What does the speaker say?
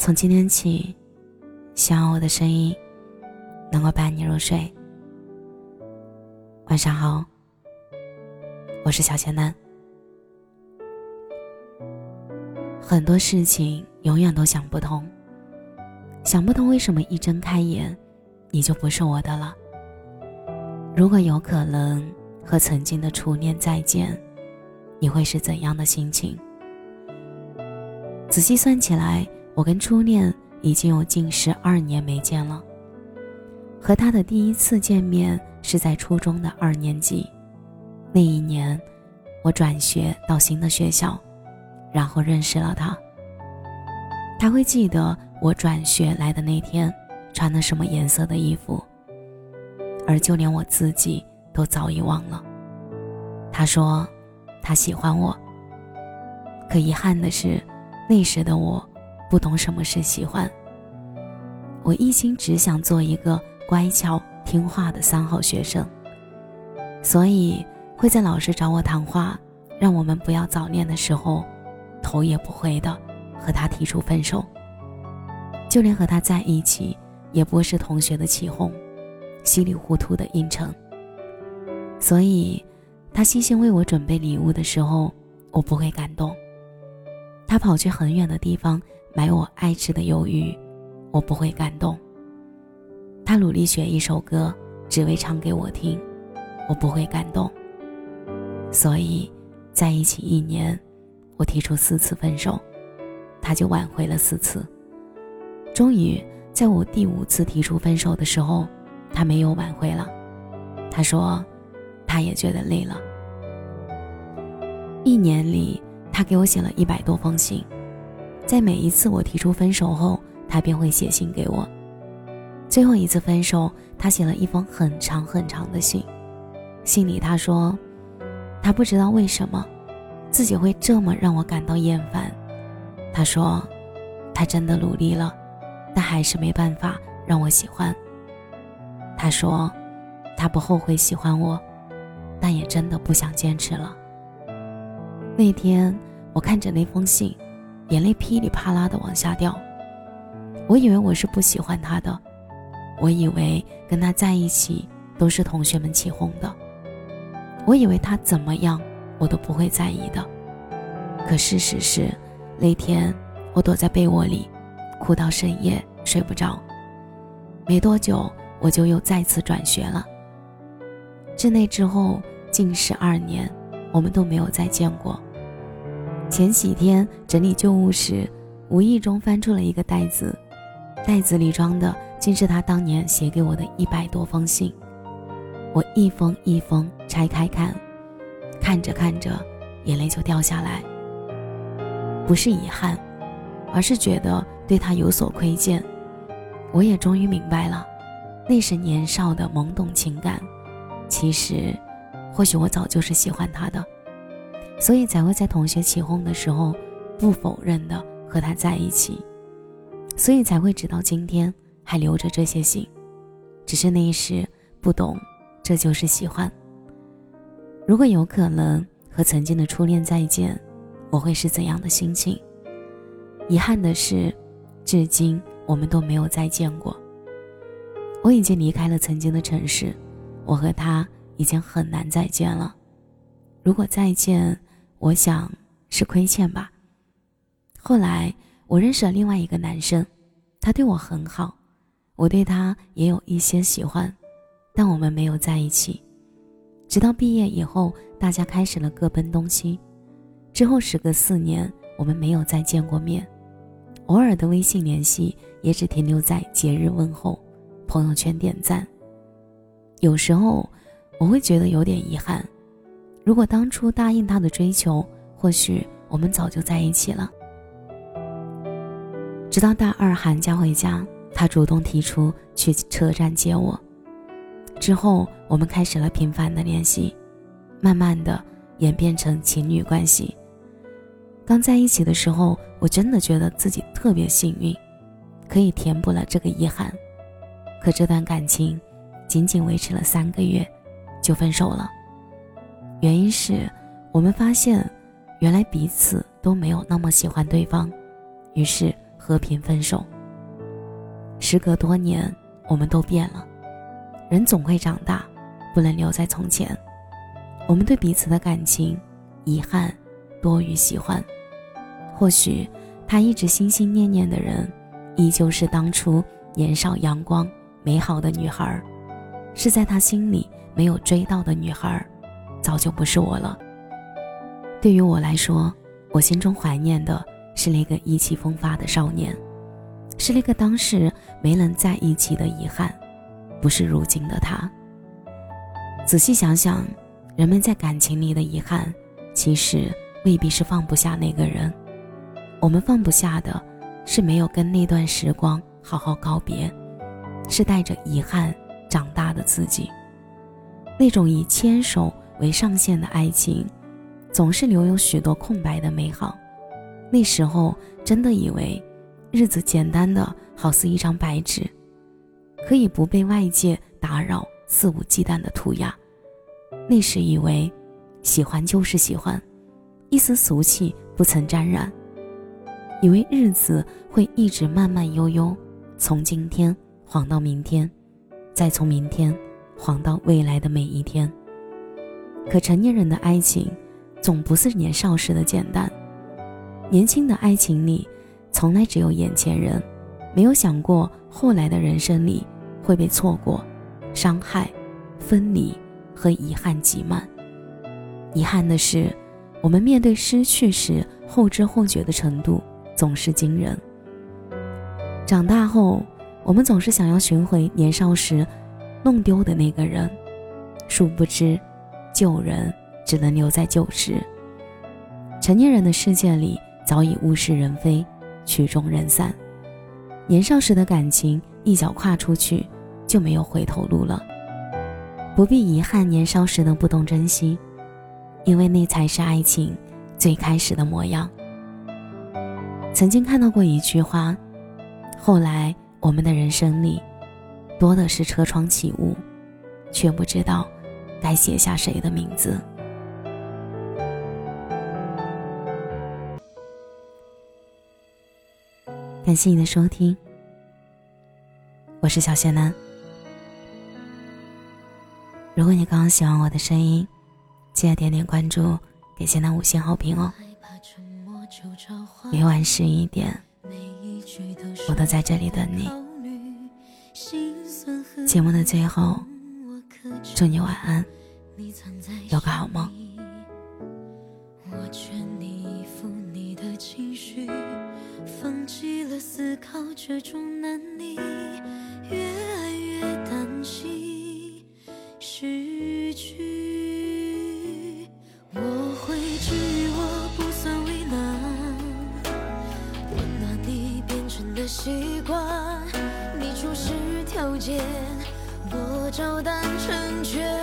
从今天起，希望我的声音能够伴你入睡。晚上好，我是小仙男。很多事情永远都想不通，想不通为什么一睁开眼，你就不是我的了。如果有可能和曾经的初恋再见，你会是怎样的心情？仔细算起来。我跟初恋已经有近十二年没见了。和他的第一次见面是在初中的二年级，那一年，我转学到新的学校，然后认识了他。他会记得我转学来的那天穿的什么颜色的衣服，而就连我自己都早已忘了。他说，他喜欢我。可遗憾的是，那时的我。不懂什么是喜欢。我一心只想做一个乖巧听话的三好学生，所以会在老师找我谈话，让我们不要早恋的时候，头也不回的和他提出分手。就连和他在一起，也不是同学的起哄，稀里糊涂的应承。所以，他细心为我准备礼物的时候，我不会感动。他跑去很远的地方。买我爱吃的鱿鱼，我不会感动。他努力学一首歌，只为唱给我听，我不会感动。所以，在一起一年，我提出四次分手，他就挽回了四次。终于，在我第五次提出分手的时候，他没有挽回了。他说，他也觉得累了。一年里，他给我写了一百多封信。在每一次我提出分手后，他便会写信给我。最后一次分手，他写了一封很长很长的信，信里他说，他不知道为什么，自己会这么让我感到厌烦。他说，他真的努力了，但还是没办法让我喜欢。他说，他不后悔喜欢我，但也真的不想坚持了。那天我看着那封信。眼泪噼里啪啦的往下掉。我以为我是不喜欢他的，我以为跟他在一起都是同学们起哄的，我以为他怎么样我都不会在意的。可事实是，那天我躲在被窝里，哭到深夜睡不着。没多久，我就又再次转学了。自那之后，近十二年，我们都没有再见过。前几天整理旧物时，无意中翻出了一个袋子，袋子里装的竟是他当年写给我的一百多封信。我一封一封拆开看，看着看着，眼泪就掉下来。不是遗憾，而是觉得对他有所亏欠。我也终于明白了，那时年少的懵懂情感，其实，或许我早就是喜欢他的。所以才会在同学起哄的时候，不否认的和他在一起，所以才会直到今天还留着这些信，只是那时不懂，这就是喜欢。如果有可能和曾经的初恋再见，我会是怎样的心情？遗憾的是，至今我们都没有再见过。我已经离开了曾经的城市，我和他已经很难再见了。如果再见，我想是亏欠吧。后来我认识了另外一个男生，他对我很好，我对他也有一些喜欢，但我们没有在一起。直到毕业以后，大家开始了各奔东西。之后时隔四年，我们没有再见过面，偶尔的微信联系也只停留在节日问候、朋友圈点赞。有时候我会觉得有点遗憾。如果当初答应他的追求，或许我们早就在一起了。直到大二寒假回家，他主动提出去车站接我，之后我们开始了频繁的联系，慢慢的演变成情侣关系。刚在一起的时候，我真的觉得自己特别幸运，可以填补了这个遗憾。可这段感情，仅仅维持了三个月，就分手了。原因是，我们发现，原来彼此都没有那么喜欢对方，于是和平分手。时隔多年，我们都变了，人总会长大，不能留在从前。我们对彼此的感情，遗憾多于喜欢。或许他一直心心念念的人，依旧是当初年少阳光、美好的女孩是在他心里没有追到的女孩早就不是我了。对于我来说，我心中怀念的是那个意气风发的少年，是那个当时没能在一起的遗憾，不是如今的他。仔细想想，人们在感情里的遗憾，其实未必是放不下那个人，我们放不下的，是没有跟那段时光好好告别，是带着遗憾长大的自己。那种以牵手为上限的爱情。总是留有许多空白的美好，那时候真的以为，日子简单的好似一张白纸，可以不被外界打扰，肆无忌惮的涂鸦。那时以为，喜欢就是喜欢，一丝俗气不曾沾染。以为日子会一直慢慢悠悠，从今天晃到明天，再从明天晃到未来的每一天。可成年人的爱情。总不是年少时的简单。年轻的爱情里，从来只有眼前人，没有想过后来的人生里会被错过、伤害、分离和遗憾挤满。遗憾的是，我们面对失去时后知后觉的程度总是惊人。长大后，我们总是想要寻回年少时弄丢的那个人，殊不知，旧人。只能留在旧时。成年人的世界里早已物是人非，曲终人散。年少时的感情，一脚跨出去就没有回头路了。不必遗憾年少时的不懂珍惜，因为那才是爱情最开始的模样。曾经看到过一句话：后来我们的人生里，多的是车窗起雾，却不知道该写下谁的名字。感谢你的收听，我是小仙男。如果你刚刚喜欢我的声音，记得点点关注，给仙男五星好评哦。每晚十一点，我都在这里等你。节目的最后，祝你晚安，有个好梦。思考这种难离，越爱越担心失去。我会治愈，我不算为难。温暖你变成了习惯，你出示条件，照单成全。